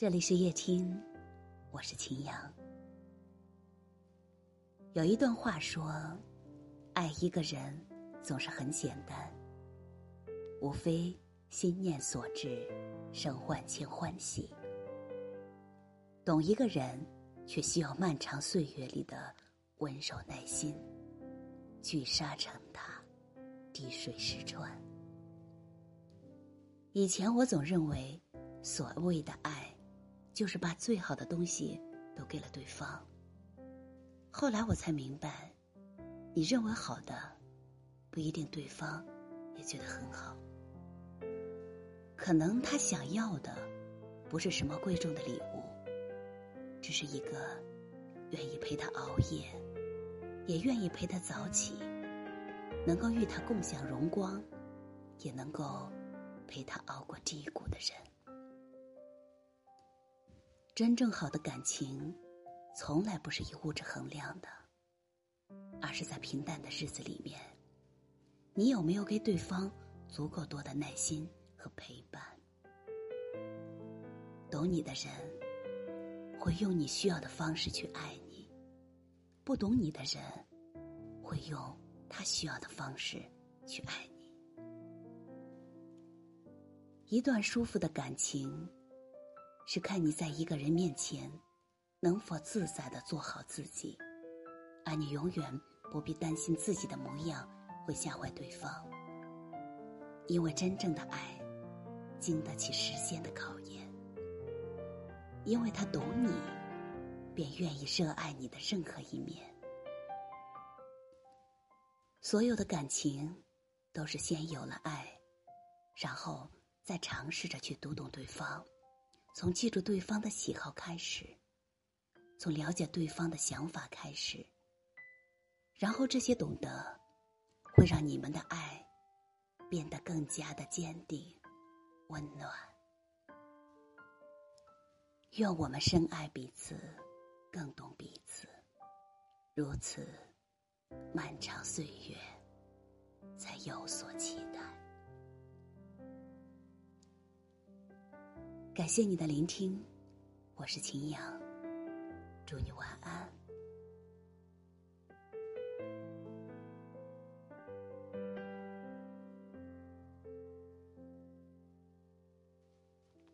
这里是夜听，我是秦阳。有一段话说：“爱一个人总是很简单，无非心念所致，生万千欢喜。懂一个人，却需要漫长岁月里的温柔耐心，聚沙成塔，滴水石穿。以前我总认为，所谓的爱。”就是把最好的东西都给了对方。后来我才明白，你认为好的，不一定对方也觉得很好。可能他想要的，不是什么贵重的礼物，只是一个愿意陪他熬夜，也愿意陪他早起，能够与他共享荣光，也能够陪他熬过低谷的人。真正好的感情，从来不是以物质衡量的，而是在平淡的日子里面，你有没有给对方足够多的耐心和陪伴？懂你的人，会用你需要的方式去爱你；不懂你的人，会用他需要的方式去爱你。一段舒服的感情。是看你在一个人面前，能否自在的做好自己，而你永远不必担心自己的模样会吓坏对方。因为真正的爱，经得起时间的考验。因为他懂你，便愿意热爱你的任何一面。所有的感情，都是先有了爱，然后再尝试着去读懂对方。从记住对方的喜好开始，从了解对方的想法开始，然后这些懂得，会让你们的爱变得更加的坚定、温暖。愿我们深爱彼此，更懂彼此，如此，漫长岁月才有所期感谢你的聆听，我是秦阳，祝你晚安。